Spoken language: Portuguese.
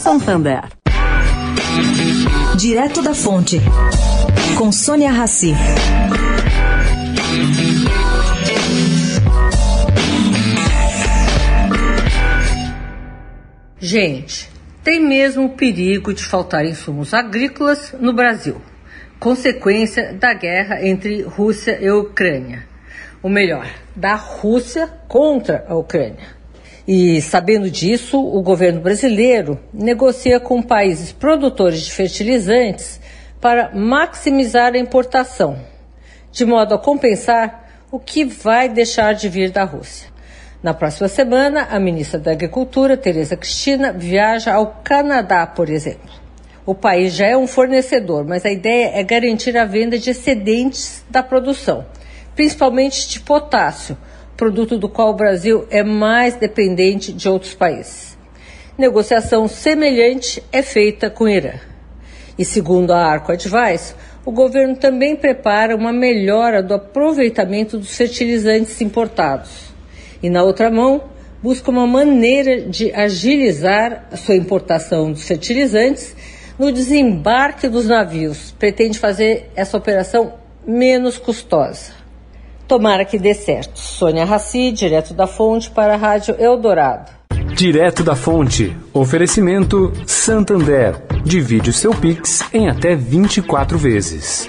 Santander. Direto da Fonte, com Sônia Rassi. Gente, tem mesmo o perigo de faltar insumos agrícolas no Brasil, consequência da guerra entre Rússia e Ucrânia. Ou melhor, da Rússia contra a Ucrânia. E sabendo disso, o governo brasileiro negocia com países produtores de fertilizantes para maximizar a importação, de modo a compensar o que vai deixar de vir da Rússia. Na próxima semana, a ministra da Agricultura, Tereza Cristina, viaja ao Canadá, por exemplo. O país já é um fornecedor, mas a ideia é garantir a venda de excedentes da produção, principalmente de potássio, produto do qual o Brasil é mais dependente de outros países. Negociação semelhante é feita com o Irã. E segundo a Arco Advice, o governo também prepara uma melhora do aproveitamento dos fertilizantes importados. E na outra mão, busca uma maneira de agilizar a sua importação dos fertilizantes no desembarque dos navios. Pretende fazer essa operação menos custosa. Tomara que dê certo. Sônia Raci, direto da fonte para a Rádio Eldorado. Direto da fonte. Oferecimento Santander. Divide o seu Pix em até 24 vezes.